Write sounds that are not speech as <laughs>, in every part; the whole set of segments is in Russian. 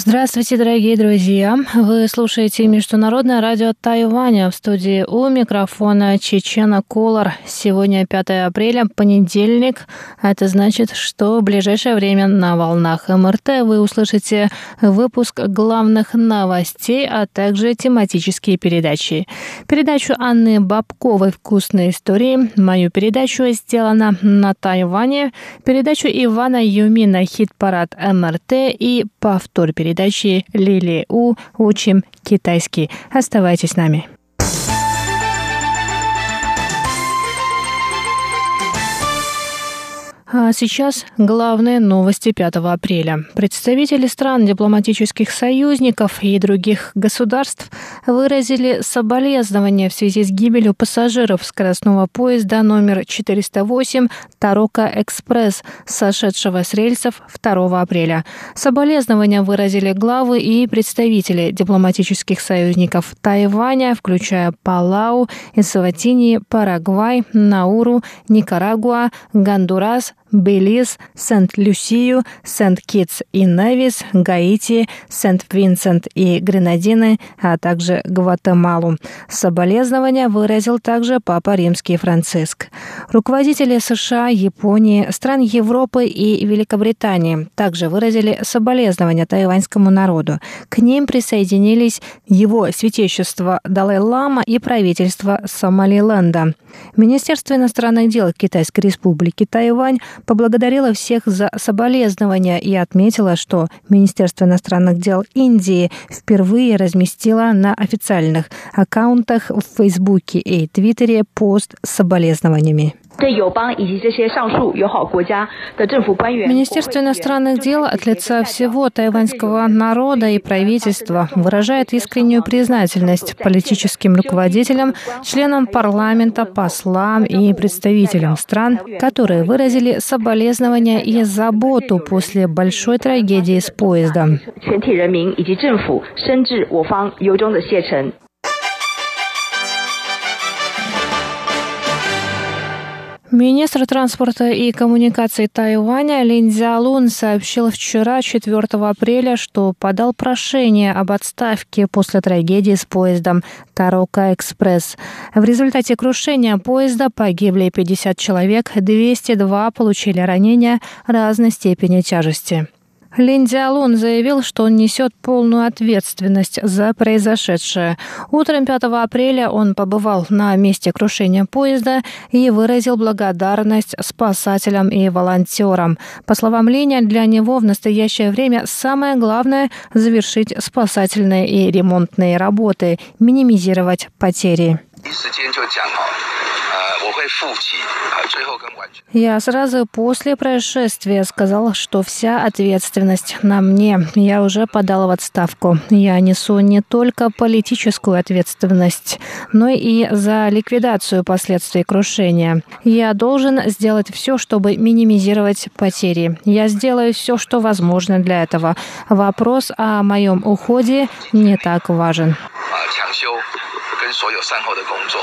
Здравствуйте, дорогие друзья! Вы слушаете Международное радио Тайваня в студии у микрофона Чечена Колор. Сегодня 5 апреля, понедельник. Это значит, что в ближайшее время на волнах МРТ вы услышите выпуск главных новостей, а также тематические передачи. Передачу Анны Бабковой «Вкусные истории», мою передачу сделана на Тайване, передачу Ивана Юмина «Хит-парад МРТ» и повтор передачи передачи Лили У «Учим китайский». Оставайтесь с нами. А сейчас главные новости 5 апреля. Представители стран дипломатических союзников и других государств выразили соболезнования в связи с гибелью пассажиров скоростного поезда номер 408 Тарока Экспресс, сошедшего с рельсов 2 апреля. Соболезнования выразили главы и представители дипломатических союзников Тайваня, включая Палау, Эсватини, Парагвай, Науру, Никарагуа, Гондурас, Белиз, Сент-Люсию, Сент-Китс и Невис, Гаити, Сент-Винсент и Гренадины, а также Гватемалу. Соболезнования выразил также Папа Римский Франциск. Руководители США, Японии, стран Европы и Великобритании также выразили соболезнования тайваньскому народу. К ним присоединились его святейшество Далай-Лама и правительство Сомалиленда. Министерство иностранных дел Китайской республики Тайвань поблагодарила всех за соболезнования и отметила, что Министерство иностранных дел Индии впервые разместило на официальных аккаунтах в Фейсбуке и Твиттере пост с соболезнованиями. Министерство иностранных дел от лица всего тайваньского народа и правительства выражает искреннюю признательность политическим руководителям, членам парламента, послам и представителям стран, которые выразили соболезнования и заботу после большой трагедии с поездом. Министр транспорта и коммуникаций Тайваня Лин Цзялун сообщил вчера, 4 апреля, что подал прошение об отставке после трагедии с поездом Тарока Экспресс. В результате крушения поезда погибли 50 человек, 202 получили ранения разной степени тяжести. Лин Диалун заявил, что он несет полную ответственность за произошедшее. Утром 5 апреля он побывал на месте крушения поезда и выразил благодарность спасателям и волонтерам. По словам Линя, для него в настоящее время самое главное – завершить спасательные и ремонтные работы, минимизировать потери. Я сразу после происшествия сказал, что вся ответственность на мне. Я уже подал в отставку. Я несу не только политическую ответственность, но и за ликвидацию последствий крушения. Я должен сделать все, чтобы минимизировать потери. Я сделаю все, что возможно для этого. Вопрос о моем уходе не так важен. 跟所有善后的工作。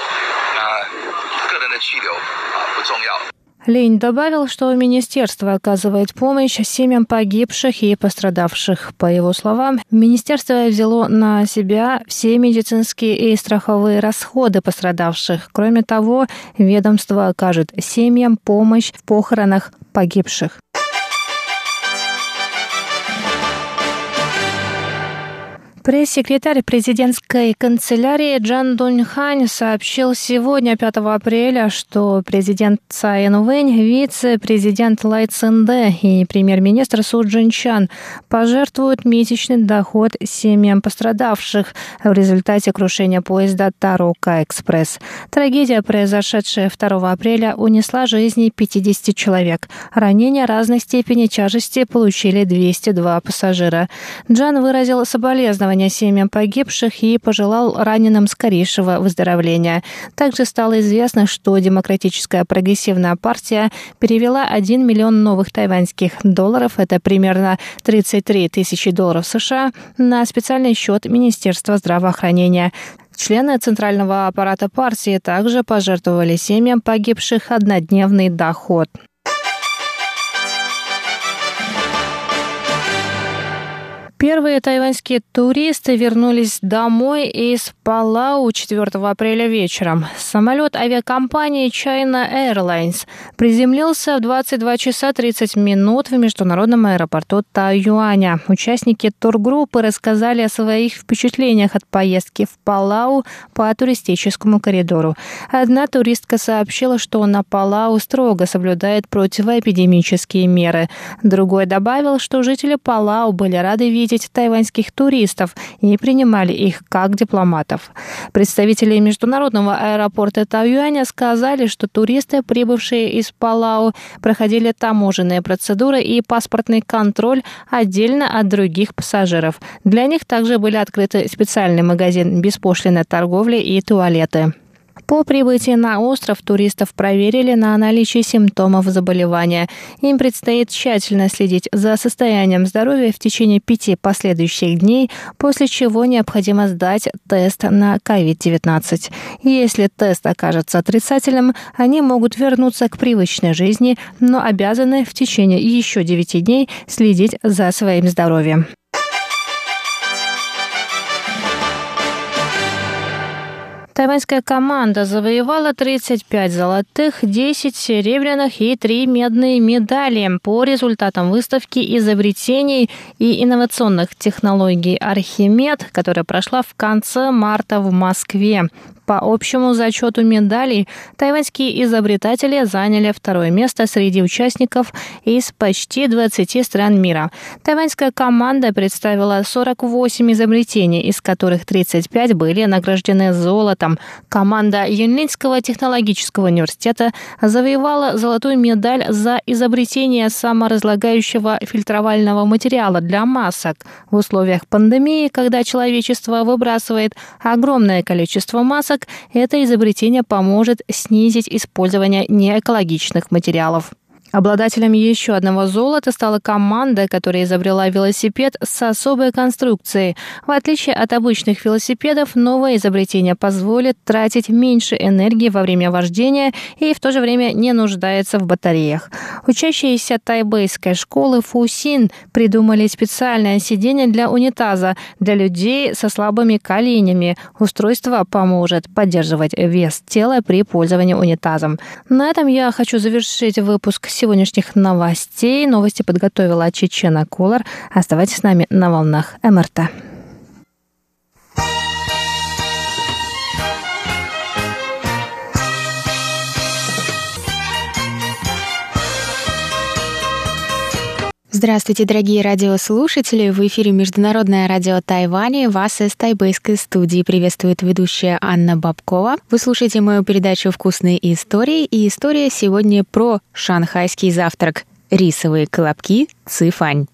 那个人的去留啊不重要。Лень добавил, что министерство оказывает помощь семьям погибших и пострадавших. По его словам, министерство взяло на себя все медицинские и страховые расходы пострадавших. Кроме того, ведомство окажет семьям помощь в похоронах погибших. Пресс-секретарь президентской канцелярии Джан Дуньхань сообщил сегодня, 5 апреля, что президент Цай Инвэнь, вице-президент Лай Цинде и премьер-министр Су Джинчан пожертвуют месячный доход семьям пострадавших в результате крушения поезда Тарока Экспресс. Трагедия, произошедшая 2 апреля, унесла жизни 50 человек. Ранения разной степени тяжести получили 202 пассажира. Джан выразил соболезнования соболезнования семьям погибших и пожелал раненым скорейшего выздоровления. Также стало известно, что Демократическая прогрессивная партия перевела 1 миллион новых тайваньских долларов, это примерно 33 тысячи долларов США, на специальный счет Министерства здравоохранения. Члены Центрального аппарата партии также пожертвовали семьям погибших однодневный доход. Первые тайваньские туристы вернулись домой из Палау 4 апреля вечером. Самолет авиакомпании China Airlines приземлился в 22 часа 30 минут в международном аэропорту Тайюаня. Участники тургруппы рассказали о своих впечатлениях от поездки в Палау по туристическому коридору. Одна туристка сообщила, что на Палау строго соблюдает противоэпидемические меры. Другой добавил, что жители Палау были рады видеть видеть тайваньских туристов и принимали их как дипломатов. Представители международного аэропорта Тайюаня сказали, что туристы, прибывшие из Палау, проходили таможенные процедуры и паспортный контроль отдельно от других пассажиров. Для них также были открыты специальный магазин беспошлиной торговли и туалеты. По прибытии на остров туристов проверили на наличие симптомов заболевания. Им предстоит тщательно следить за состоянием здоровья в течение пяти последующих дней, после чего необходимо сдать тест на COVID-19. Если тест окажется отрицательным, они могут вернуться к привычной жизни, но обязаны в течение еще девяти дней следить за своим здоровьем. Тайваньская команда завоевала 35 золотых, 10 серебряных и 3 медные медали по результатам выставки изобретений и инновационных технологий «Архимед», которая прошла в конце марта в Москве. По общему зачету медалей тайваньские изобретатели заняли второе место среди участников из почти 20 стран мира. Тайваньская команда представила 48 изобретений, из которых 35 были награждены золотом. Команда Юнлинского технологического университета завоевала золотую медаль за изобретение саморазлагающего фильтровального материала для масок. В условиях пандемии, когда человечество выбрасывает огромное количество масок, масок, это изобретение поможет снизить использование неэкологичных материалов. Обладателем еще одного золота стала команда, которая изобрела велосипед с особой конструкцией. В отличие от обычных велосипедов, новое изобретение позволит тратить меньше энергии во время вождения и в то же время не нуждается в батареях. Учащиеся тайбэйской школы Фусин придумали специальное сиденье для унитаза для людей со слабыми коленями. Устройство поможет поддерживать вес тела при пользовании унитазом. На этом я хочу завершить выпуск сегодня сегодняшних новостей. Новости подготовила Чечена Кулар. Оставайтесь с нами на волнах МРТ. Здравствуйте, дорогие радиослушатели! В эфире Международное радио Тайваня. Вас из тайбэйской студии приветствует ведущая Анна Бабкова. Вы слушаете мою передачу «Вкусные истории». И история сегодня про шанхайский завтрак – рисовые колобки цифань.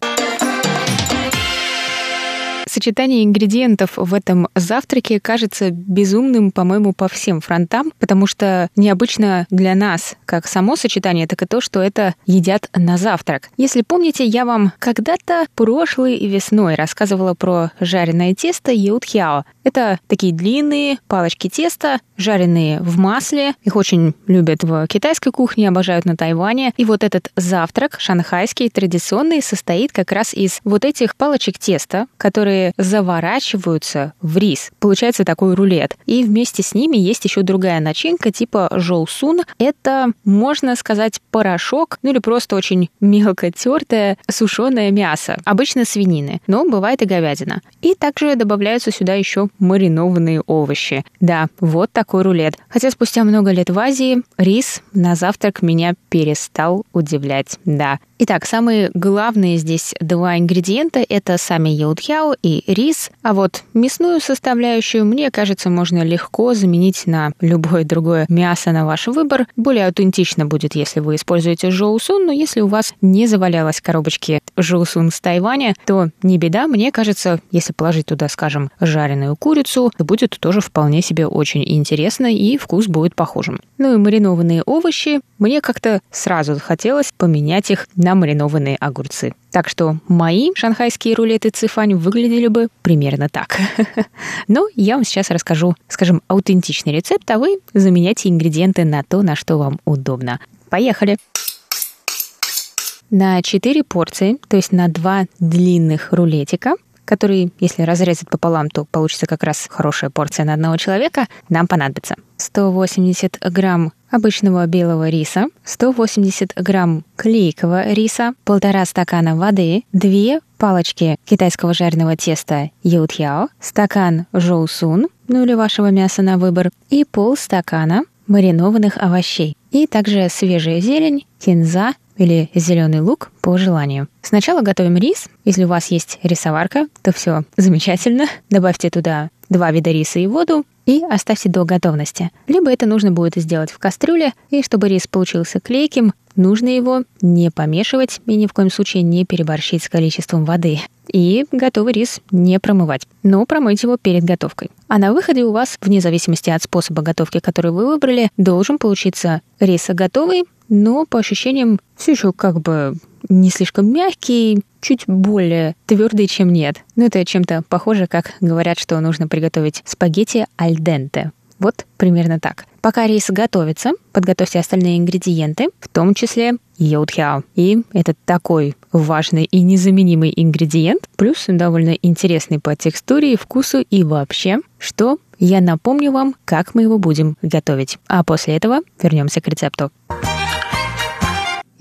Сочетание ингредиентов в этом завтраке кажется безумным, по-моему, по всем фронтам, потому что необычно для нас, как само сочетание, так и то, что это едят на завтрак. Если помните, я вам когда-то прошлой весной рассказывала про жареное тесто Юдхяо. Это такие длинные палочки теста, жареные в масле. Их очень любят в китайской кухне, обожают на Тайване. И вот этот завтрак шанхайский, традиционный, состоит как раз из вот этих палочек теста, которые заворачиваются в рис. Получается такой рулет. И вместе с ними есть еще другая начинка типа жоусун. Это, можно сказать, порошок, ну или просто очень мелко тертое сушеное мясо. Обычно свинины, но бывает и говядина. И также добавляются сюда еще маринованные овощи. Да, вот такой рулет. Хотя спустя много лет в Азии рис на завтрак меня перестал удивлять. Да, Итак, самые главные здесь два ингредиента – это сами яутхяо и рис. А вот мясную составляющую, мне кажется, можно легко заменить на любое другое мясо на ваш выбор. Более аутентично будет, если вы используете жоусун, но если у вас не завалялось коробочки жоусун с Тайваня, то не беда. Мне кажется, если положить туда, скажем, жареную курицу, то будет тоже вполне себе очень интересно и вкус будет похожим. Ну и маринованные овощи. Мне как-то сразу захотелось поменять их на маринованные огурцы. Так что мои шанхайские рулеты цифань выглядели бы примерно так. <laughs> Но я вам сейчас расскажу, скажем, аутентичный рецепт, а вы заменяйте ингредиенты на то, на что вам удобно. Поехали! На 4 порции, то есть на 2 длинных рулетика, которые, если разрезать пополам, то получится как раз хорошая порция на одного человека, нам понадобится 180 грамм обычного белого риса, 180 грамм клейкого риса, полтора стакана воды, две палочки китайского жареного теста ютьяо, стакан жоусун, ну или вашего мяса на выбор, и полстакана маринованных овощей. И также свежая зелень, кинза или зеленый лук по желанию. Сначала готовим рис. Если у вас есть рисоварка, то все замечательно. Добавьте туда два вида риса и воду и оставьте до готовности. Либо это нужно будет сделать в кастрюле, и чтобы рис получился клейким, нужно его не помешивать и ни в коем случае не переборщить с количеством воды. И готовый рис не промывать, но промыть его перед готовкой. А на выходе у вас, вне зависимости от способа готовки, который вы выбрали, должен получиться рис готовый, но по ощущениям все еще как бы не слишком мягкий, чуть более твердый, чем нет. Но это чем-то похоже, как говорят, что нужно приготовить спагетти аль денте. Вот примерно так. Пока рис готовится, подготовьте остальные ингредиенты, в том числе йодхяо. И это такой важный и незаменимый ингредиент, плюс довольно интересный по текстуре и вкусу и вообще, что я напомню вам, как мы его будем готовить. А после этого вернемся к рецепту.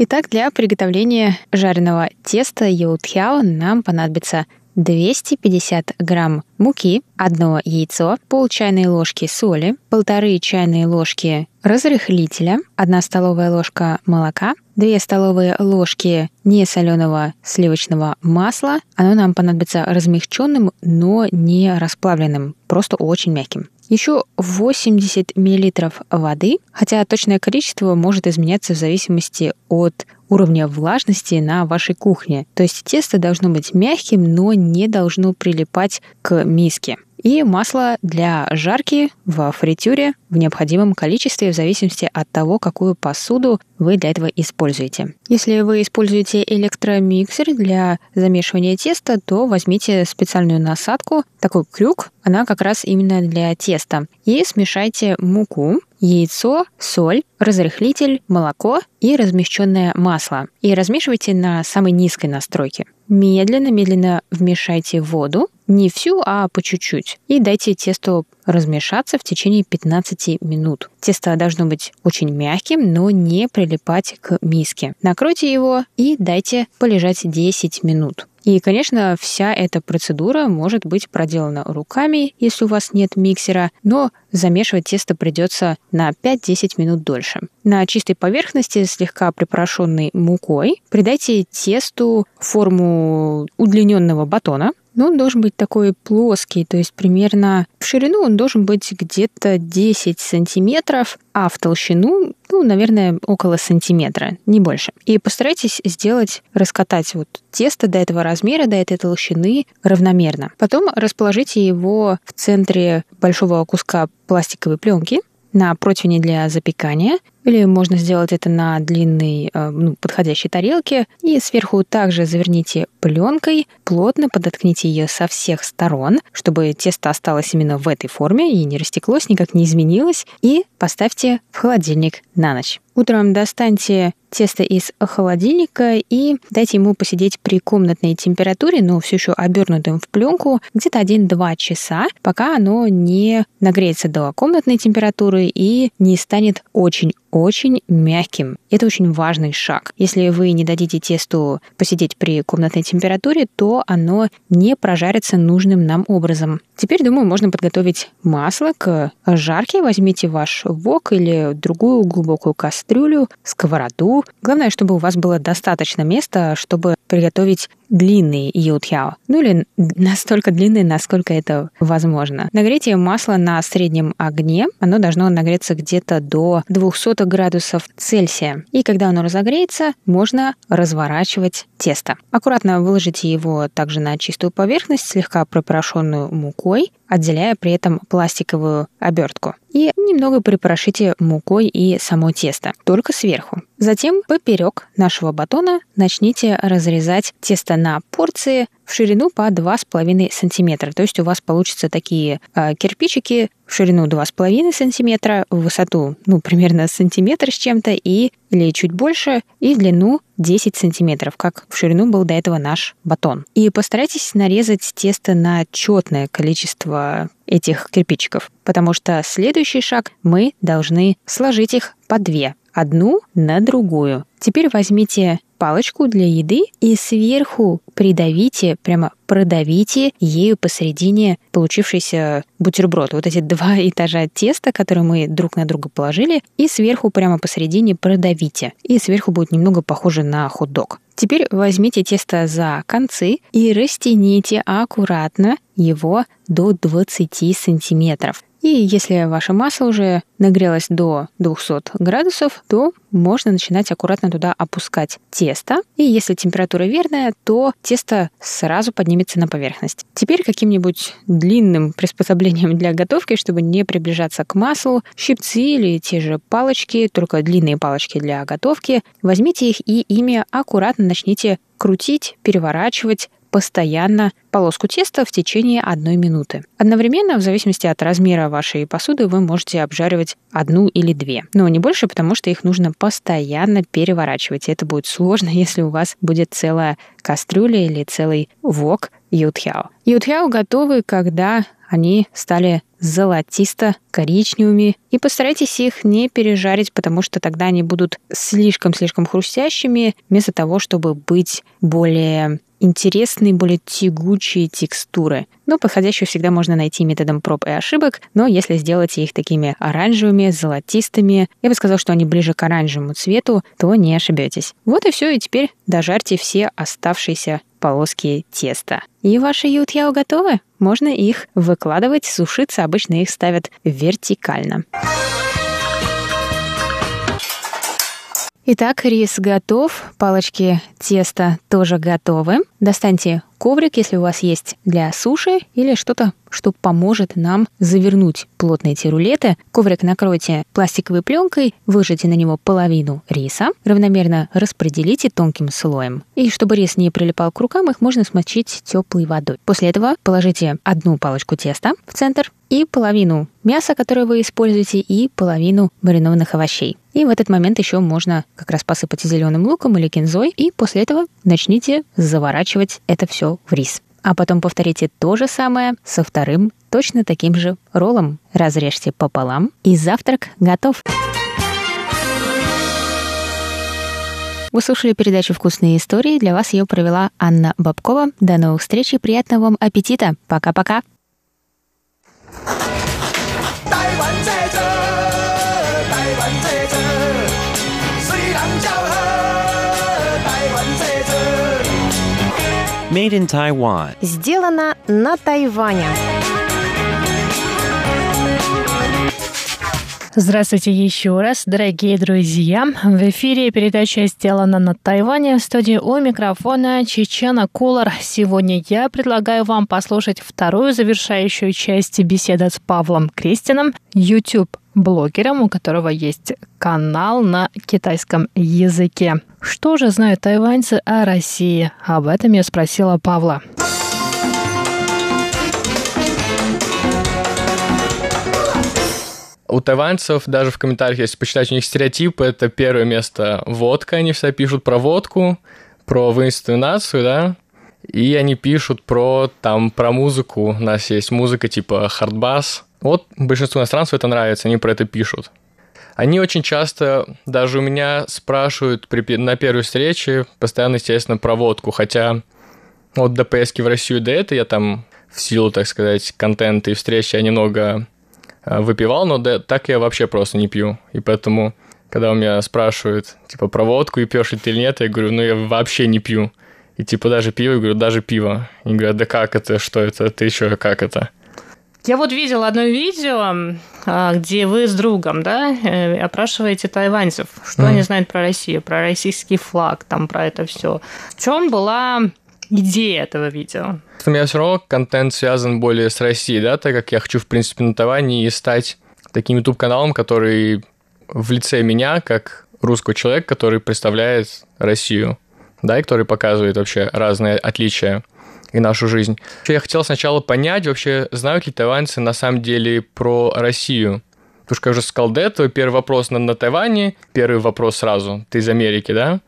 Итак, для приготовления жареного теста йоутхяо нам понадобится 250 грамм муки, одно яйцо, пол чайной ложки соли, полторы чайные ложки разрыхлителя, одна столовая ложка молока, 2 столовые ложки несоленого сливочного масла. Оно нам понадобится размягченным, но не расплавленным, просто очень мягким. Еще 80 мл воды, хотя точное количество может изменяться в зависимости от уровня влажности на вашей кухне. То есть тесто должно быть мягким, но не должно прилипать к миске и масло для жарки в фритюре в необходимом количестве в зависимости от того, какую посуду вы для этого используете. Если вы используете электромиксер для замешивания теста, то возьмите специальную насадку, такой крюк, она как раз именно для теста, и смешайте муку, яйцо, соль, разрыхлитель, молоко и размещенное масло. И размешивайте на самой низкой настройке. Медленно-медленно вмешайте воду, не всю, а по чуть-чуть. И дайте тесту размешаться в течение 15 минут. Тесто должно быть очень мягким, но не прилипать к миске. Накройте его и дайте полежать 10 минут. И, конечно, вся эта процедура может быть проделана руками, если у вас нет миксера, но замешивать тесто придется на 5-10 минут дольше. На чистой поверхности, слегка припорошенной мукой, придайте тесту форму удлиненного батона, но он должен быть такой плоский, то есть примерно в ширину он должен быть где-то 10 сантиметров, а в толщину, ну, наверное, около сантиметра, не больше. И постарайтесь сделать, раскатать вот тесто до этого размера, до этой толщины равномерно. Потом расположите его в центре большого куска пластиковой пленки, на противне для запекания, или можно сделать это на длинной, э, ну, подходящей тарелке, и сверху также заверните пленкой, плотно подоткните ее со всех сторон, чтобы тесто осталось именно в этой форме и не растеклось, никак не изменилось, и поставьте в холодильник на ночь. Утром достаньте тесто из холодильника и дайте ему посидеть при комнатной температуре, но все еще обернутым в пленку, где-то 1-2 часа, пока оно не нагреется до комнатной температуры и не станет очень очень мягким. Это очень важный шаг. Если вы не дадите тесту посидеть при комнатной температуре, то оно не прожарится нужным нам образом. Теперь, думаю, можно подготовить масло к жарке. Возьмите ваш вок или другую глубокую кастрюлю, сковороду. Главное, чтобы у вас было достаточно места, чтобы приготовить длинный йотхяо. Ну или настолько длинный, насколько это возможно. Нагрейте масло на среднем огне. Оно должно нагреться где-то до 200 градусов Цельсия. И когда оно разогреется, можно разворачивать тесто. Аккуратно выложите его также на чистую поверхность, слегка пропорошенную мукой, отделяя при этом пластиковую обертку. И немного припорошите мукой и само тесто, только сверху. Затем поперек нашего батона начните разрезать тесто на порции в ширину по 2,5 сантиметра. То есть у вас получатся такие э, кирпичики в ширину 2,5 сантиметра, в высоту, ну, примерно сантиметр с чем-то, и или чуть больше, и в длину 10 сантиметров, как в ширину был до этого наш батон. И постарайтесь нарезать тесто на четное количество этих кирпичиков, потому что следующий шаг мы должны сложить их по две одну на другую. Теперь возьмите палочку для еды и сверху придавите, прямо продавите ею посередине получившийся бутерброд. Вот эти <laughs> два этажа теста, которые мы друг на друга положили, и сверху прямо посередине продавите. И сверху будет немного похоже на хот-дог. Теперь возьмите тесто за концы и растяните аккуратно его до 20 сантиметров. И если ваша масса уже нагрелась до 200 градусов, то можно начинать аккуратно туда опускать тесто. И если температура верная, то тесто сразу поднимется на поверхность. Теперь каким-нибудь длинным приспособлением для готовки, чтобы не приближаться к маслу, щипцы или те же палочки, только длинные палочки для готовки, возьмите их и ими аккуратно начните крутить, переворачивать, постоянно полоску теста в течение одной минуты. Одновременно, в зависимости от размера вашей посуды, вы можете обжаривать одну или две. Но не больше, потому что их нужно постоянно переворачивать. И это будет сложно, <laughs> если у вас будет целая кастрюля или целый вок ютхяо. Ютхяо готовы, когда они стали золотисто-коричневыми. И постарайтесь их не пережарить, потому что тогда они будут слишком-слишком хрустящими, вместо того, чтобы быть более интересные, более тягучие текстуры. Но подходящую всегда можно найти методом проб и ошибок, но если сделать их такими оранжевыми, золотистыми, я бы сказал, что они ближе к оранжевому цвету, то не ошибетесь. Вот и все, и теперь дожарьте все оставшиеся полоски теста. И ваши ютьяо готовы? Можно их выкладывать, сушиться, обычно их ставят вертикально. Итак, рис готов, палочки теста тоже готовы. Достаньте коврик, если у вас есть для суши или что-то, что поможет нам завернуть плотные эти рулеты. Коврик накройте пластиковой пленкой, выложите на него половину риса, равномерно распределите тонким слоем. И чтобы рис не прилипал к рукам, их можно смочить теплой водой. После этого положите одну палочку теста в центр и половину мяса, которое вы используете, и половину маринованных овощей. И в этот момент еще можно как раз посыпать зеленым луком или кинзой, и после этого начните заворачивать это все в рис. А потом повторите то же самое со вторым, точно таким же роллом. Разрежьте пополам, и завтрак готов. Вы слушали передачу «Вкусные истории». Для вас ее провела Анна Бабкова. До новых встреч и приятного вам аппетита. Пока-пока. 台湾这 Made in Taiwan. Сделано на Тайване. Здравствуйте еще раз, дорогие друзья. В эфире передача «Сделана на Тайване» в студии у микрофона Чечена Кулар. Сегодня я предлагаю вам послушать вторую завершающую часть беседы с Павлом Крестином, YouTube-блогером, у которого есть канал на китайском языке. Что же знают тайваньцы о России? Об этом я спросила Павла. У тайваньцев даже в комментариях, если почитать у них стереотипы, это первое место водка, они все пишут про водку, про воинственную нацию, да, и они пишут про, там, про музыку, у нас есть музыка типа хардбас. Вот большинству иностранцев это нравится, они про это пишут. Они очень часто, даже у меня спрашивают при, на первой встрече, постоянно, естественно, про водку, хотя вот до поездки в Россию до этого я там в силу, так сказать, контента и встречи я немного выпивал, но да, так я вообще просто не пью. И поэтому когда у меня спрашивают, типа, про водку и пьешь ли ты или нет, я говорю, ну, я вообще не пью. И типа даже пиво, я говорю, даже пиво. И говорят, да как это, что это, ты еще как это? Я вот видела одно видео, а, где вы с другом, да, э, опрашиваете тайваньцев, что mm. они знают про Россию, про российский флаг, там, про это все. В чем была идея этого видео? У меня все равно контент связан более с Россией, да, так как я хочу, в принципе, на Тайване и стать таким YouTube-каналом, который в лице меня, как русского человека, который представляет Россию, да, и который показывает вообще разные отличия и нашу жизнь. Я хотел сначала понять, вообще знают ли тайваньцы на самом деле про Россию. Потому что, как уже сказал до этого, первый вопрос на, на Тайване, первый вопрос сразу, ты из Америки, да?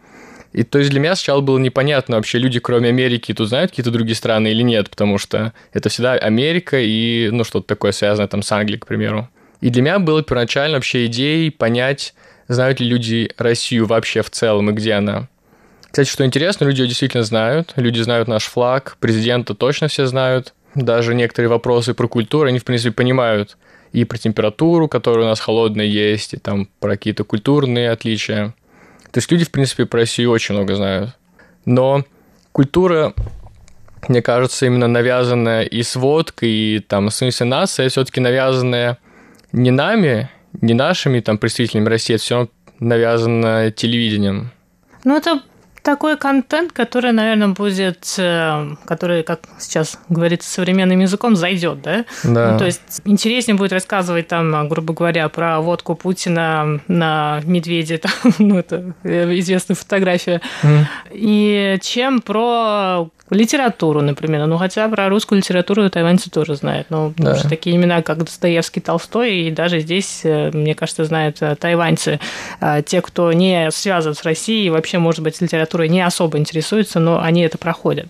И то есть для меня сначала было непонятно, вообще люди, кроме Америки, тут знают какие-то другие страны или нет, потому что это всегда Америка и, ну, что-то такое связанное там с Англией, к примеру. И для меня было первоначально вообще идеей понять, знают ли люди Россию вообще в целом и где она. Кстати, что интересно, люди действительно знают. Люди знают наш флаг, президента точно все знают. Даже некоторые вопросы про культуру они, в принципе, понимают. И про температуру, которая у нас холодная есть, и там про какие-то культурные отличия. То есть люди, в принципе, про Россию очень много знают. Но культура, мне кажется, именно навязанная и с водкой, и там, смысле, нация, все-таки навязанная не нами, не нашими там представителями России, это все навязано телевидением. Ну, это такой контент, который, наверное, будет, э, который, как сейчас говорится современным языком, зайдет, да? Да. Ну, то есть интереснее будет рассказывать там, грубо говоря, про водку Путина на медведе, <laughs> там, ну, это известная фотография, mm. и чем про литературу, например. Ну, хотя про русскую литературу тайваньцы тоже знают. Ну, потому да. что такие имена, как Достоевский, Толстой, и даже здесь, э, мне кажется, знают э, тайваньцы. А те, кто не связан с Россией, вообще, может быть, литературой не особо интересуются, но они это проходят.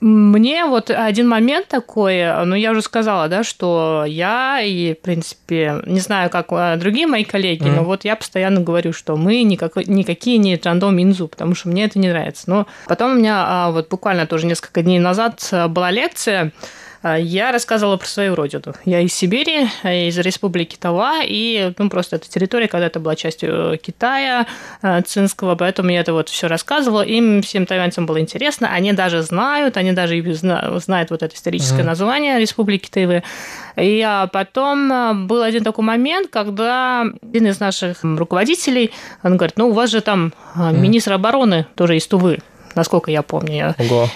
Мне вот один момент такой, ну, я уже сказала, да, что я и, в принципе, не знаю, как а, другие мои коллеги, mm. но вот я постоянно говорю, что мы никак, никакие не Джандо Минзу, потому что мне это не нравится. Но потом у меня а, вот буквально тоже несколько дней назад была лекция, я рассказывала про свою родину. Я из Сибири, из республики Тава, и ну, просто эта территория когда-то была частью Китая, а, цинского, поэтому я это вот все рассказывала. Им всем тайваньцам было интересно, они даже знают, они даже знают вот это историческое mm-hmm. название республики Тайвы. И а, потом был один такой момент, когда один из наших руководителей, он говорит, ну, у вас же там министр обороны тоже из Тувы насколько я помню. Ого.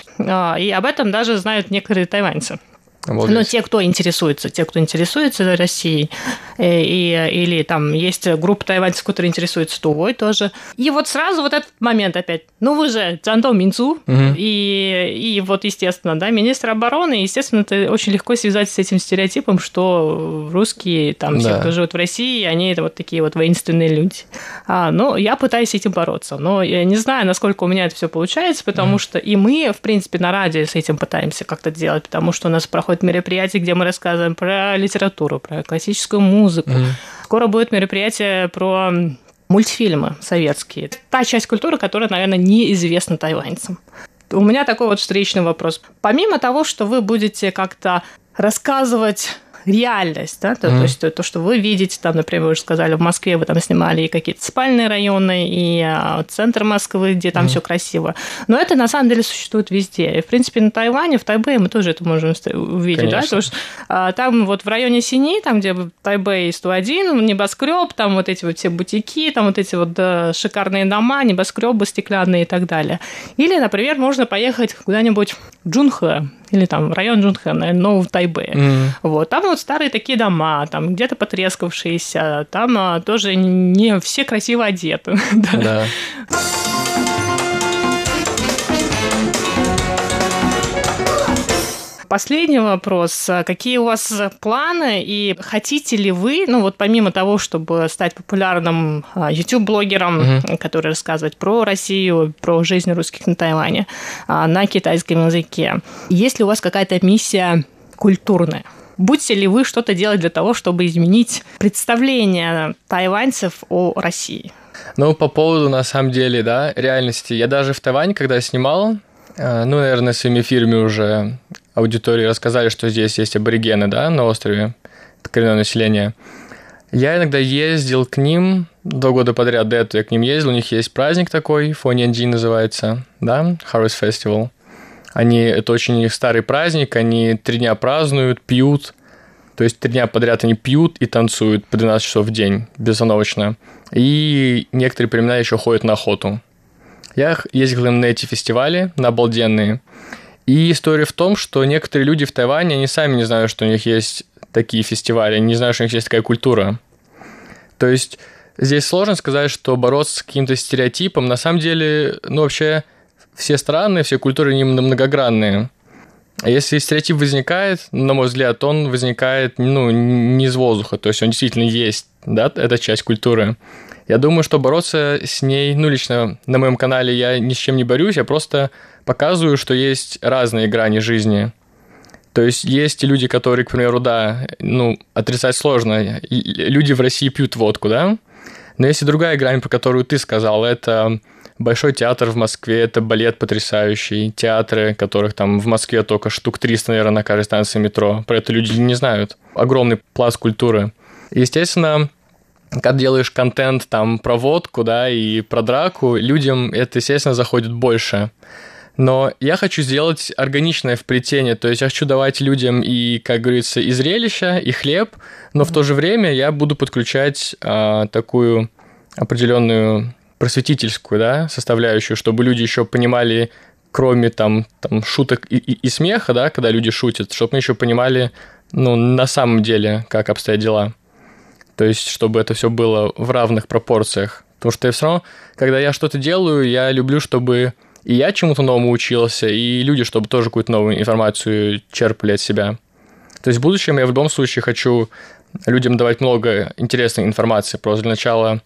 И об этом даже знают некоторые тайваньцы. Обалдеть. Ну, те, кто интересуется, те, кто интересуется Россией, э, и, или там есть группа тайваньцев, которые интересуются Тувой тоже. И вот сразу вот этот момент опять. Ну, вы же Цзандо Минцу, угу. и, и вот, естественно, да, министр обороны, естественно, это очень легко связать с этим стереотипом, что русские, там, да. те, кто живут в России, они это вот такие вот воинственные люди. А, ну, я пытаюсь с этим бороться, но я не знаю, насколько у меня это все получается, потому угу. что и мы, в принципе, на радио с этим пытаемся как-то делать, потому что у нас проходит проходит мероприятие, где мы рассказываем про литературу, про классическую музыку. Mm. Скоро будет мероприятие про мультфильмы советские. Та часть культуры, которая, наверное, неизвестна тайваньцам. У меня такой вот встречный вопрос. Помимо того, что вы будете как-то рассказывать реальность, да, то, mm-hmm. то есть то, то, что вы видите, там, например, вы уже сказали, в Москве вы там снимали и какие-то спальные районы, и а, центр Москвы, где там mm-hmm. все красиво. Но это на самом деле существует везде. И, в принципе, на Тайване, в Тайбэе мы тоже это можем увидеть, Конечно. да, потому что а, там вот в районе Синьи, там, где Тайбэй 101, небоскреб, там вот эти вот все бутики, там вот эти вот да, шикарные дома, небоскребы стеклянные и так далее. Или, например, можно поехать куда-нибудь в Джунхэ, или там район Джунхэн, Новый Тайбэй. Мм. Вот, там вот старые такие дома, там где-то потрескавшиеся, там а, тоже не все красиво одеты. <laughs> да. Последний вопрос. Какие у вас планы и хотите ли вы, ну вот помимо того, чтобы стать популярным а, YouTube-блогером, угу. который рассказывает про Россию, про жизнь русских на Тайване а, на китайском языке, есть ли у вас какая-то миссия культурная? Будете ли вы что-то делать для того, чтобы изменить представление тайваньцев о России? Ну, по поводу, на самом деле, да, реальности. Я даже в Тайване, когда снимал, а, ну, наверное, своими эфирами уже аудитории рассказали, что здесь есть аборигены, да, на острове, это коренное население. Я иногда ездил к ним два года подряд до этого я к ним ездил, у них есть праздник такой, Фоньянджи называется, да, Harvest Festival. Они, это очень старый праздник, они три дня празднуют, пьют, то есть три дня подряд они пьют и танцуют по 12 часов в день, безостановочно. И некоторые племена еще ходят на охоту. Я ездил на эти фестивали, на обалденные. И история в том, что некоторые люди в Тайване, они сами не знают, что у них есть такие фестивали, они не знают, что у них есть такая культура. То есть здесь сложно сказать, что бороться с каким-то стереотипом. На самом деле, ну вообще, все страны, все культуры не многогранные. А если стереотип возникает, на мой взгляд, он возникает ну, не из воздуха, то есть он действительно есть, да, это часть культуры. Я думаю, что бороться с ней, ну, лично на моем канале я ни с чем не борюсь, я просто показываю, что есть разные грани жизни. То есть есть люди, которые, к примеру, да, ну, отрицать сложно. Люди в России пьют водку, да? Но есть и другая грань, про которую ты сказал, это Большой театр в Москве, это балет потрясающий, театры, которых там в Москве только штук 300, наверное, на каждой станции метро. Про это люди не знают. Огромный пласт культуры. Естественно, когда делаешь контент там про водку, да, и про драку, людям это, естественно, заходит больше. Но я хочу сделать органичное вплетение, то есть я хочу давать людям и, как говорится, и зрелище, и хлеб, но в то же время я буду подключать а, такую определенную просветительскую, да, составляющую, чтобы люди еще понимали, кроме там, там шуток и, и, и смеха, да, когда люди шутят, чтобы мы еще понимали, ну, на самом деле, как обстоят дела. То есть, чтобы это все было в равных пропорциях. Потому что я все равно, когда я что-то делаю, я люблю, чтобы и я чему-то новому учился, и люди, чтобы тоже какую-то новую информацию черпали от себя. То есть в будущем я в любом случае хочу людям давать много интересной информации. Просто для начала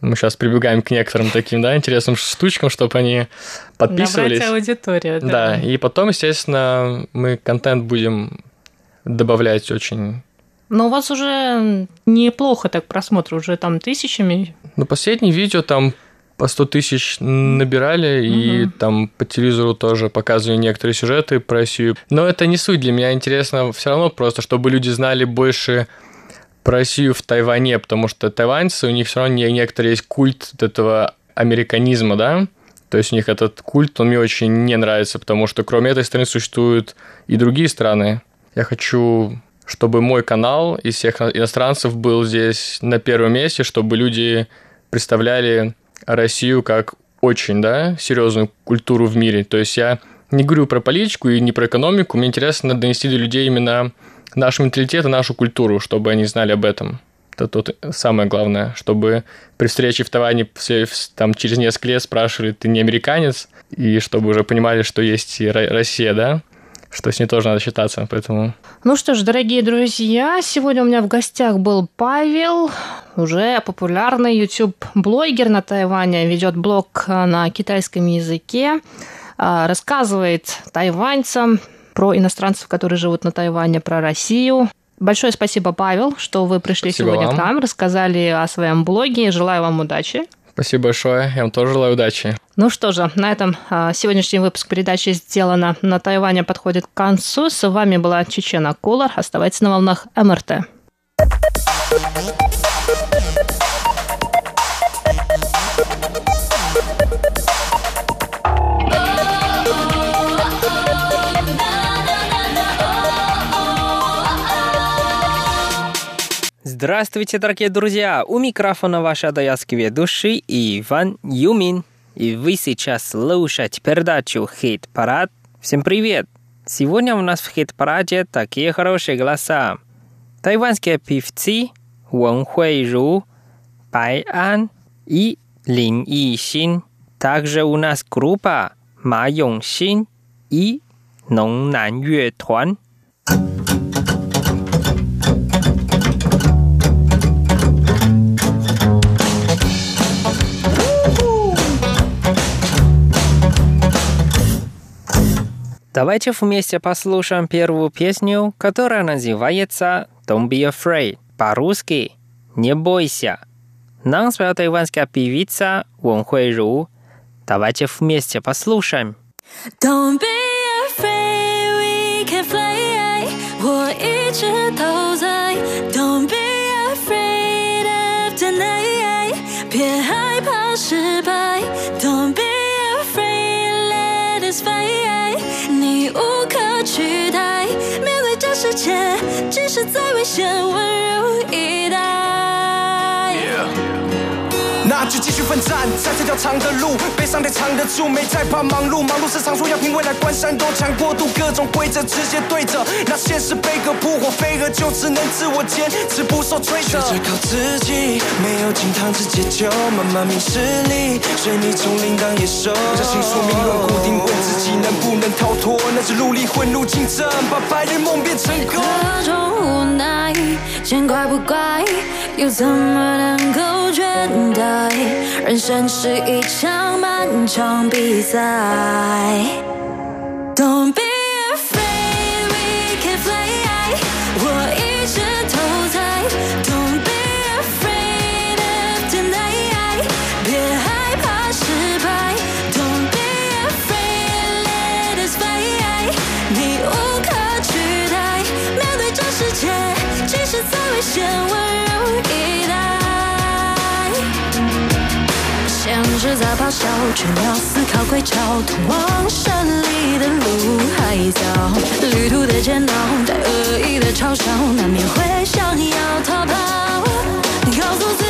мы сейчас прибегаем к некоторым таким, да, интересным штучкам, чтобы они подписывались. Набрать аудиторию, да. Да, и потом, естественно, мы контент будем добавлять очень... Но у вас уже неплохо так просмотры, уже там тысячами. Ну, последнее видео там по 100 тысяч набирали, угу. и там по телевизору тоже показывали некоторые сюжеты про Россию. Но это не суть для меня интересно все равно просто, чтобы люди знали больше про Россию в Тайване, потому что тайваньцы, у них все равно некоторый есть культ этого американизма, да, то есть у них этот культ, он мне очень не нравится, потому что кроме этой страны существуют и другие страны. Я хочу, чтобы мой канал из всех иностранцев был здесь на первом месте, чтобы люди представляли Россию как очень, да, серьезную культуру в мире. То есть я не говорю про политику и не про экономику, мне интересно донести до людей именно наш менталитет и нашу культуру, чтобы они знали об этом. Это тут самое главное, чтобы при встрече в Тайване все там через несколько лет спрашивали, ты не американец, и чтобы уже понимали, что есть и Россия, да? Что с ней тоже надо считаться, поэтому... Ну что ж, дорогие друзья, сегодня у меня в гостях был Павел, уже популярный YouTube-блогер на Тайване, ведет блог на китайском языке, а, рассказывает тайваньцам про иностранцев, которые живут на Тайване, про Россию. Большое спасибо, Павел, что вы пришли спасибо сегодня вам. к нам, рассказали о своем блоге. Желаю вам удачи. Спасибо большое. Я вам тоже желаю удачи. Ну что же, на этом а, сегодняшний выпуск передачи «Сделано на Тайване» подходит к концу. С вами была Чечена Кулар. Оставайтесь на волнах МРТ. Здравствуйте, дорогие друзья! У микрофона ваш адаятский ведущий Иван Юмин. И вы сейчас слушаете передачу «Хит-парад». Всем привет! Сегодня у нас в хит-параде такие хорошие голоса. Тайванские певцы Вон Хуэйру, Бай Ан и Лин Ишин. Также у нас группа Ма Йонсин и Ноннан Юэ Туан. Давайте вместе послушаем первую песню, которая называется «Don't be afraid». По-русски «Не бойся». Нам спела тайванская певица Вон Хуэйру. Давайте вместе послушаем. Don't be afraid, we can fly. 我一直都 界，即使再危险，温柔以待。那就继续奋战，在这条长的路，悲伤得藏得住，没再怕忙碌，忙碌是常说要凭未来关山多强过度，各种规则直接对着，那现实悲歌扑火飞蛾，就只能自我坚持，不受摧折。学着靠自己，没有金汤匙解救，慢慢明事理，随你丛林当野兽。相信宿命论固定，问自己能不能逃脱，那是努力混入竞争，把白日梦变成功。见怪不怪，又怎么能够倦怠？人生是一场漫长比赛。Don't be 现，温柔以待。现实在咆哮，却要思考归巢，通往胜利的路还早。旅途的煎熬，带恶意的嘲笑，难免会想要逃跑。告诉自己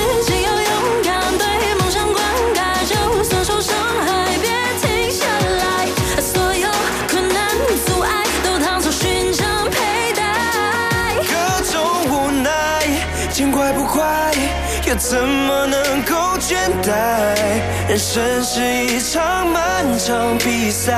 怎么能够倦怠？人生是一场漫长比赛。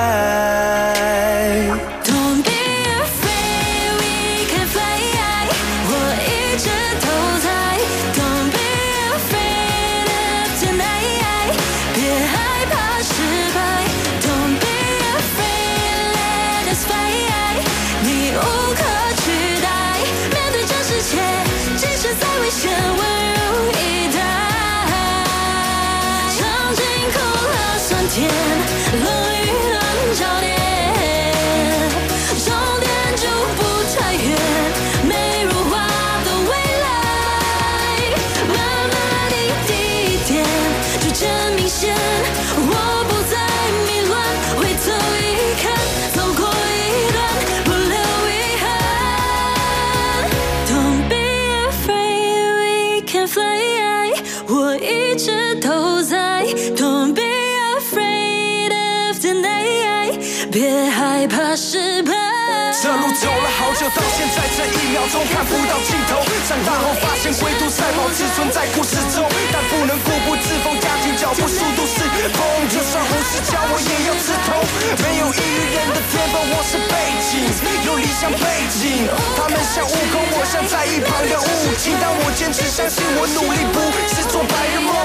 这一秒钟看不到尽头。长大后发现龟兔赛跑只存在故事中，但不能固步自封，加紧脚步，速度是风。就算胡适教我也要刺痛，没有异于人的天分，我是背景，有理想背景。他们像悟空，我像在一旁的悟净，但我坚持相信，我努力不是做白日梦，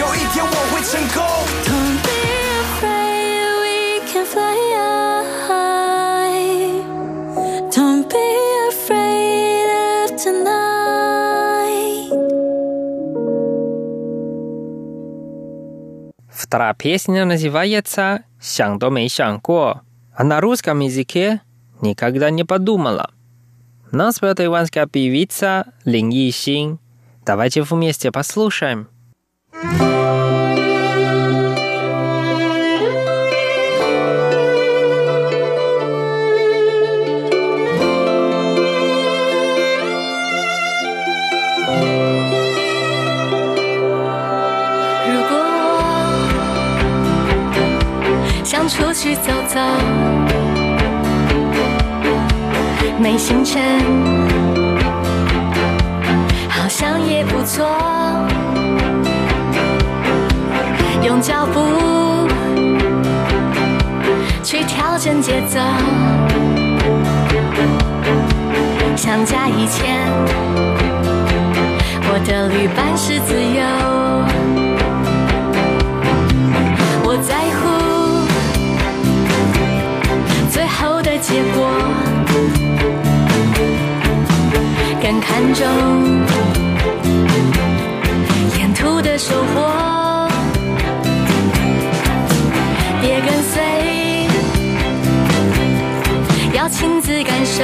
有一天我会成功。Don't be afraid, we can fly Вторая песня называется «Сян до мэй сян а на русском языке «Никогда не подумала». Нас поет иванская певица Лин Йи Давайте вместе послушаем. Thank. 想出去走走，没行程，好像也不错。用脚步。去调整节奏，中，沿途的收获，别跟随，要亲自感受。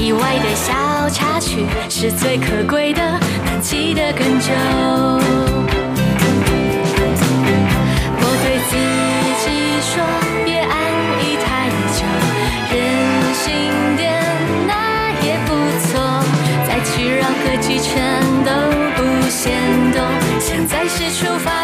意外的小插曲是最可贵的，能记得更久。是出发。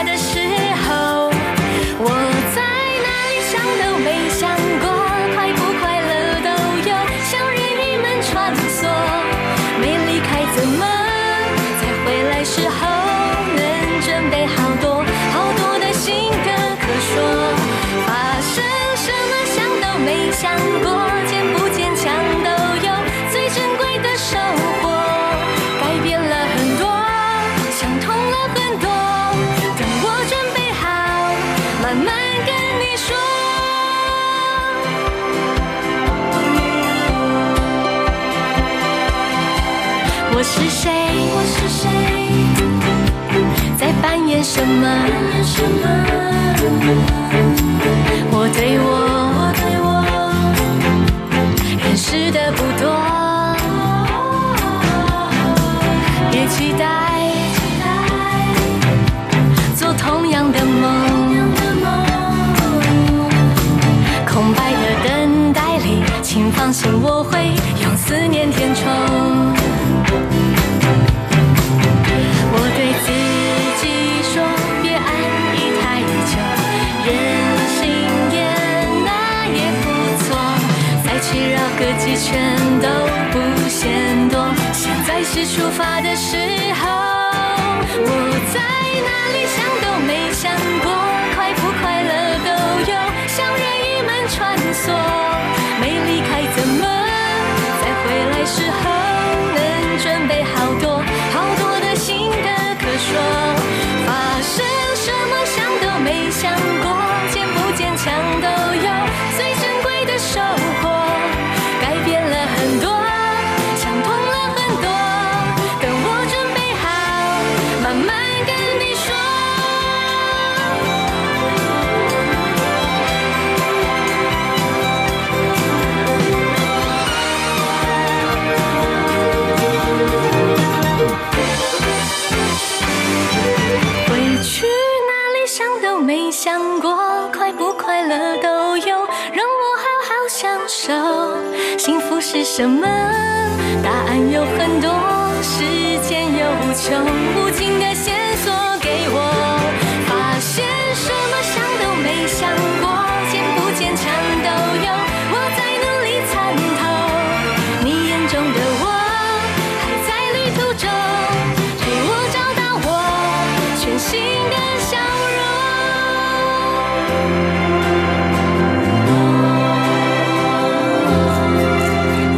谁？我是谁？在扮演什么？什么我对我。什么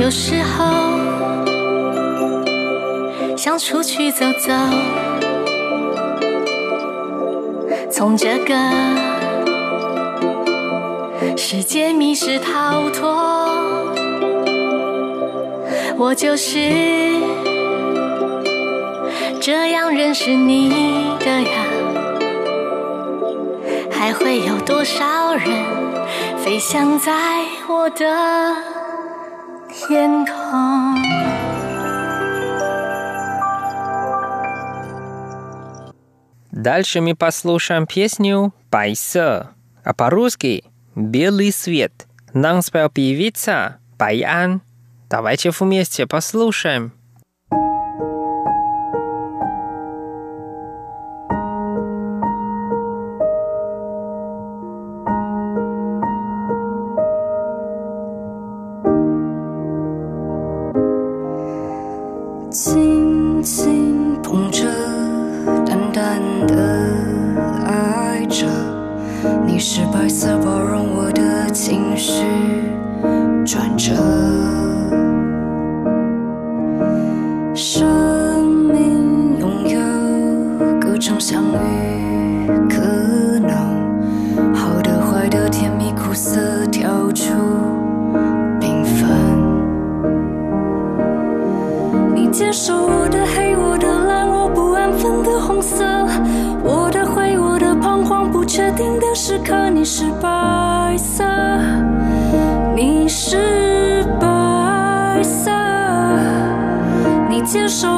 有时候想出去走走从这个世界迷失逃脱我就是这样认识你的人还会有多少人飞翔在我的健康。Дальше мы послушаем песню «Байсе», а по-русски «Белый свет». Нам спел певица Пайан. Давайте вместе послушаем. 这生命拥有各种相遇，可能好的、坏的、甜蜜、苦涩、跳出、缤纷。你接受我的黑，我的蓝，我不安分的红色，我的灰，我的彷徨，不确定的时刻，你是白色，你是。牵手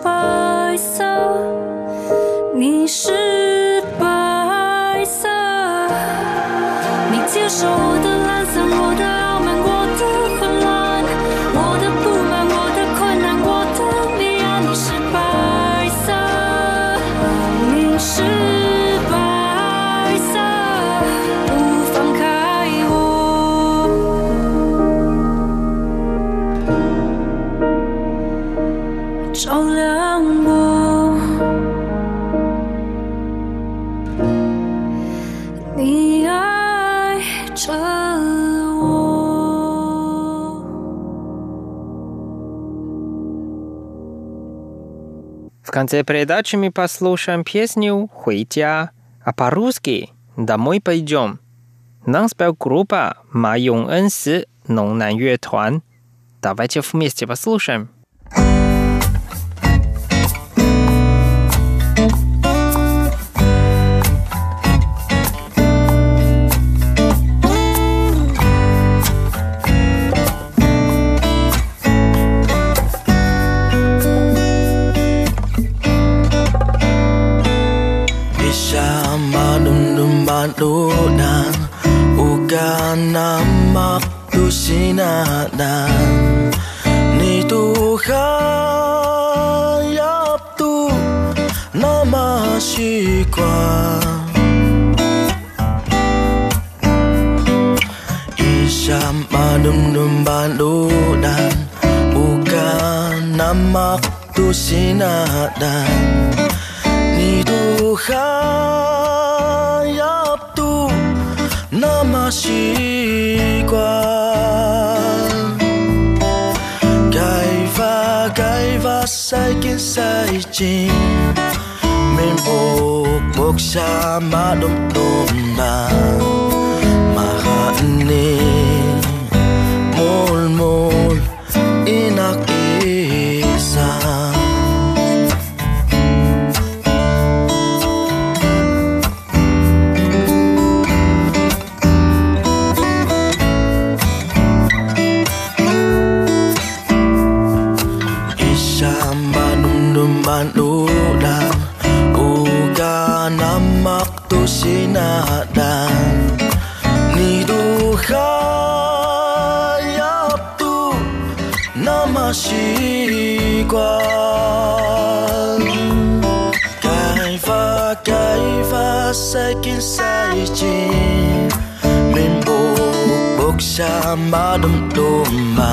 apart. конце передачи мы послушаем песню «Хуйтя», а по-русски «Домой пойдем». Нам спел группа «Ма Юн Эн Си» Нуннан Юэ Туан. Давайте вместе послушаем. sinadan ni Tuhan yaitu nama Sikwa Isyam adum dum bandu dan, bukan nama tu sinadan ni Tuhan yaitu nama Sikwa 살길 살지 밀복 복사 맛없던 나 마하니 sa ma dum do ma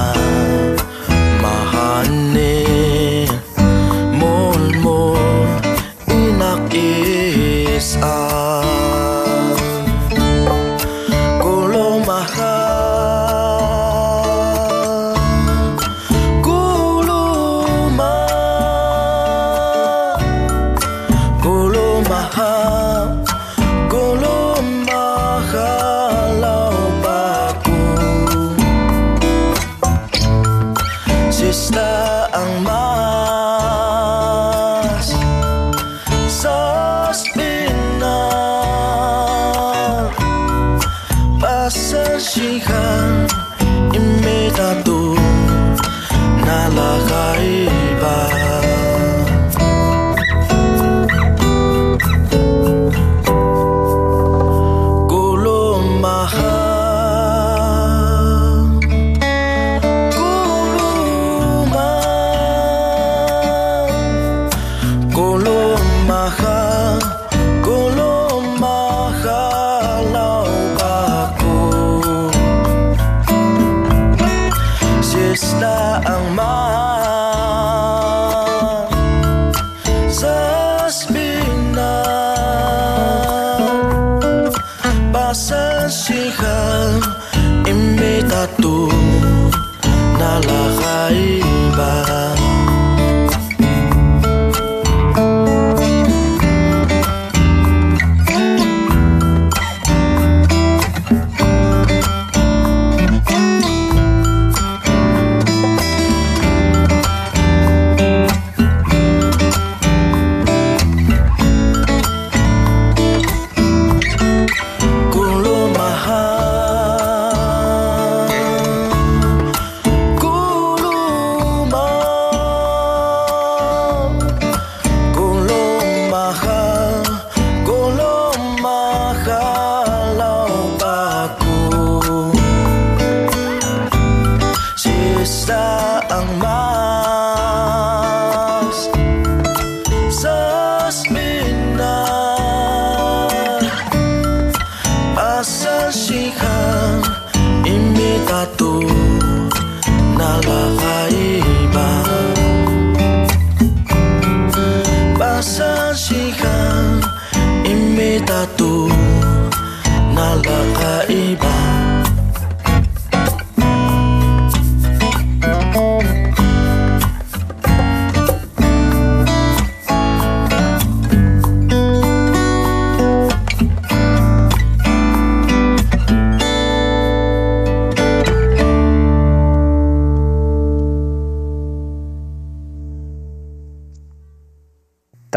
ang mga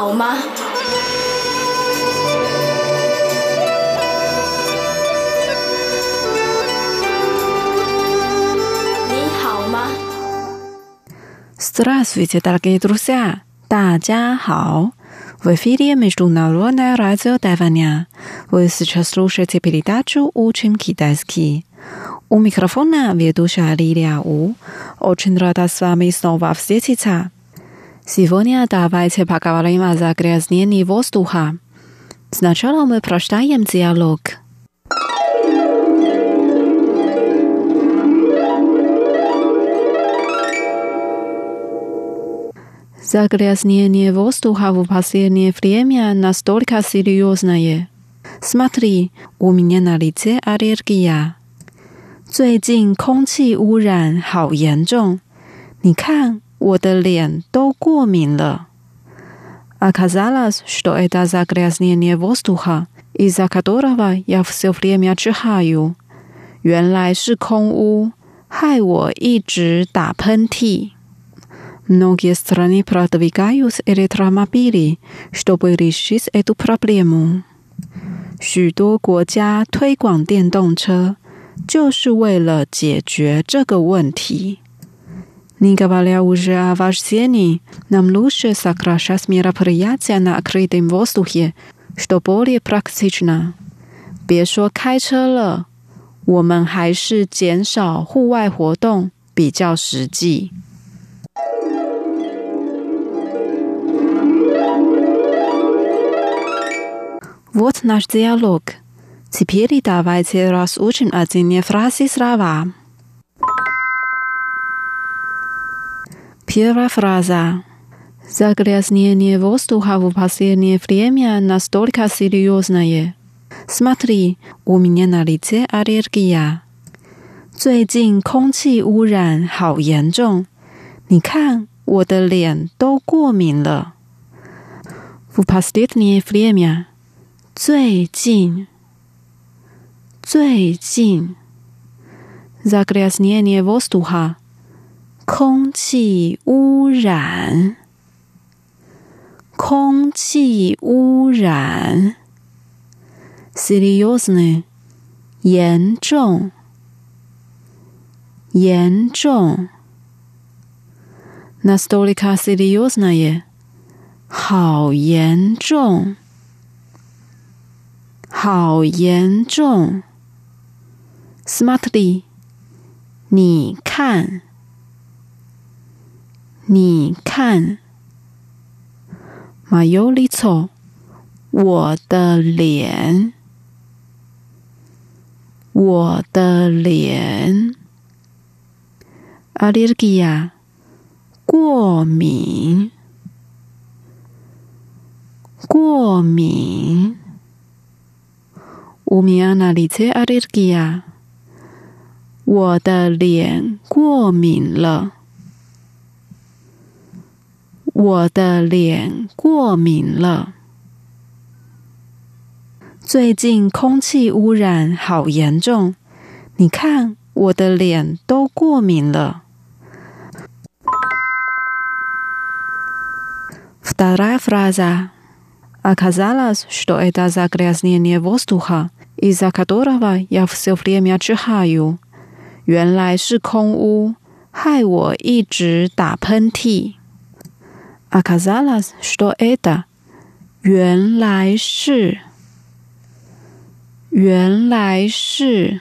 好吗？”你好吗？ Здравствуйте, дорогие друзья! 大家好! В эфире Международное радио Тайваня. Вы сейчас слушаете передачу «Учим китайский». У микрофона ведущая Лилия У. Очень рада с вами снова встретиться. Сегодня давайте поговорим о загрязнении воздуха. Сначала мы прочитаем диалог. Загрязнение воздуха в последнее время настолько серьезное. Смотри, у меня на лице аллергия. 最近空气污染好严重，你看 我的脸都过敏了。Оказалось, что это загрязнение воздуха, из-за которого я все время чихаю. 原来是空污，害我一直打喷嚏。 Многие страны продвигают электромобили, чтобы решить эту проблему. 许多国家推广电动车，就是为了解决这个问题。 Не говоря уже о вождении, нам лучше сокращать мероприятия на открытом воздухе, что более практично. 别说开车了，我们还是减少户外活动比较实际。Вот наш диалог. Теперь давайте разучим отдельные фразы слова. Первая фраза. Загрязнение воздуха в последнее время настолько серьезное. Смотри, у меня на лице аллергия. 最近空气污染好严重，你看我的脸都过敏了。В последнее время，最近，最近，загрязнение воздуха， 空气污染，空气污染，seriously，严重，严重。那 stolika seriously 也好严重，好严重。smartly，你看。Sm artly, 你看，my y o l o 我的脸，我的脸，allergia 过敏，过敏。我米亚那里切 allergia，我的脸过敏了。我的脸过敏了。最近空气污染好严重，你看我的脸都过敏了。Вторая фраза. Оказалось, что это загрязнение воздуха, из-за которого я все время чихаю. 原来是空污，害我一直打喷嚏。 Оказалось, что это 原来是原来是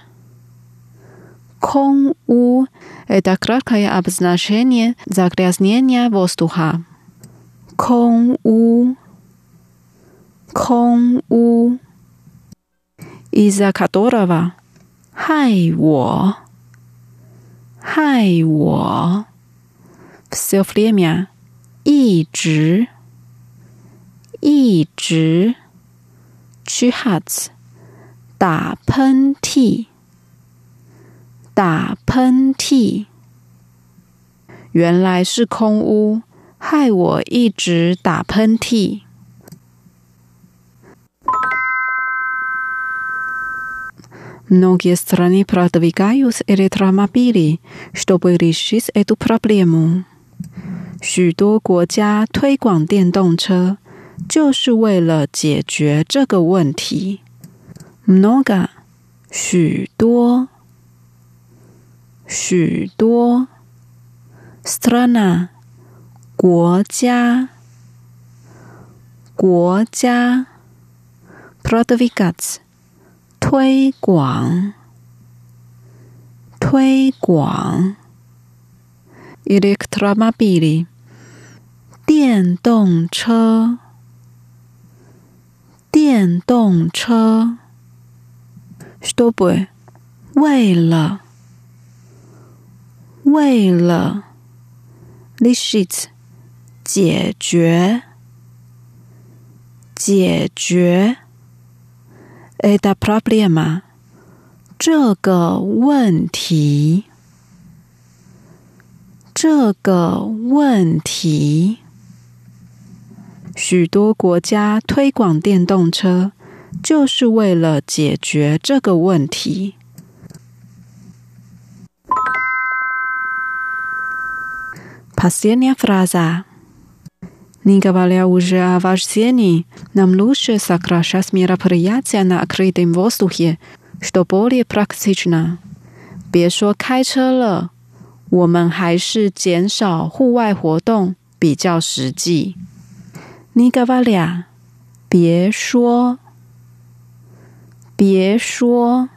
空污 это краткое обозначение загрязнения воздуха. 空污，空污，из-за которого 害我，害我，все время 一直，一直，чихать 打喷嚏，打喷嚏，原来是空污。害我一直打喷嚏。Многие страны продвигают электромобили, чтобы решить эту проблему. 许多国家推广电动车，就是为了解决这个问题。Mnoga 许多许多 strana 国家国家 prodvigats 推广推广。，электромобили，电动车，电动车，чтобы，为了，为了，решить。解决，解决，это проблема，这个问题， 这个问题。许多国家推广电动车，就是为了解决这个问题。 Последняя фраза. Не говоря уже о вождении, нам лучше сокращать мероприятия на открытом воздухе, что более практично. 别说开车了， 我们还是减少户外活动比较实际。尼格瓦俩，别说，别说。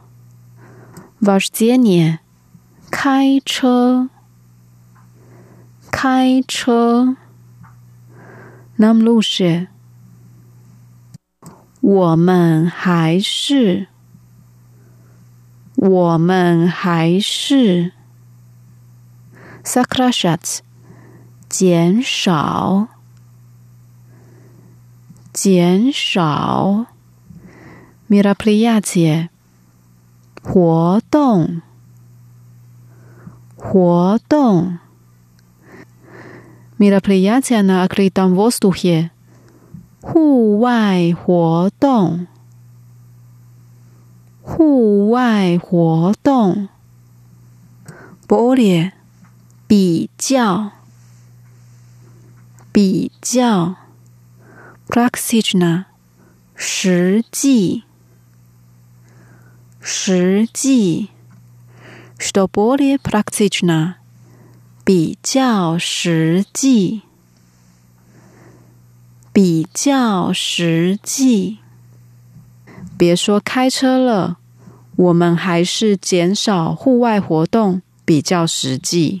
瓦什杰尼，开车，开车。那么路是，我们还是，我们还是。，сокращать，减少，减少，мероприятие，活动，活动。мероприятия на открытом воздухе，户外活动，户外活动。более， 比较比较，praktsichna 实际实际，shto bol'ye praktsichna 比较实际比较实际。别说开车了，我们还是减少户外活动比较实际。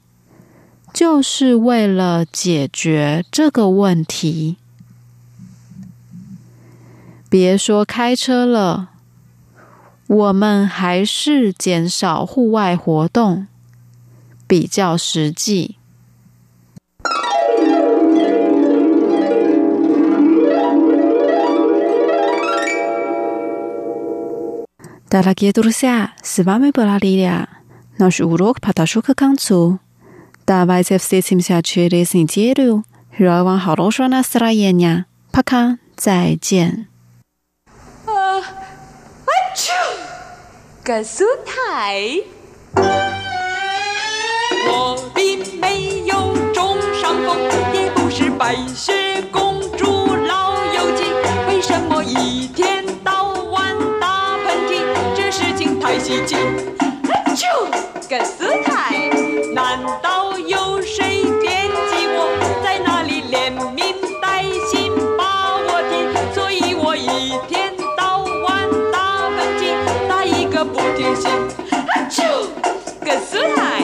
就是为了解决这个问题。别说开车了。我们还是减少户外活动比较实际。Дорогие друзья, с вами была Лилия. Наш урок подошел к концу. Давайте встретимся через неделю. Желаю вам хорошего настроения. Пока, 再见。葛苏台，我并没有中伤风，也不是白雪公主老友记。为什么一天到晚打喷嚏？这事情太稀奇。啾，葛苏台， 个不停歇。啾，葛苏台，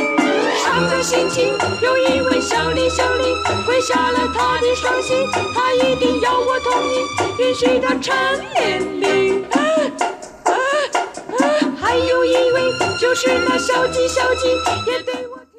伤了心情，有一位小李小李跪下了他的双膝，他一定要我同意，允许他成年礼。啊啊啊！还有一位就是那小鸡小鸡，也对我。提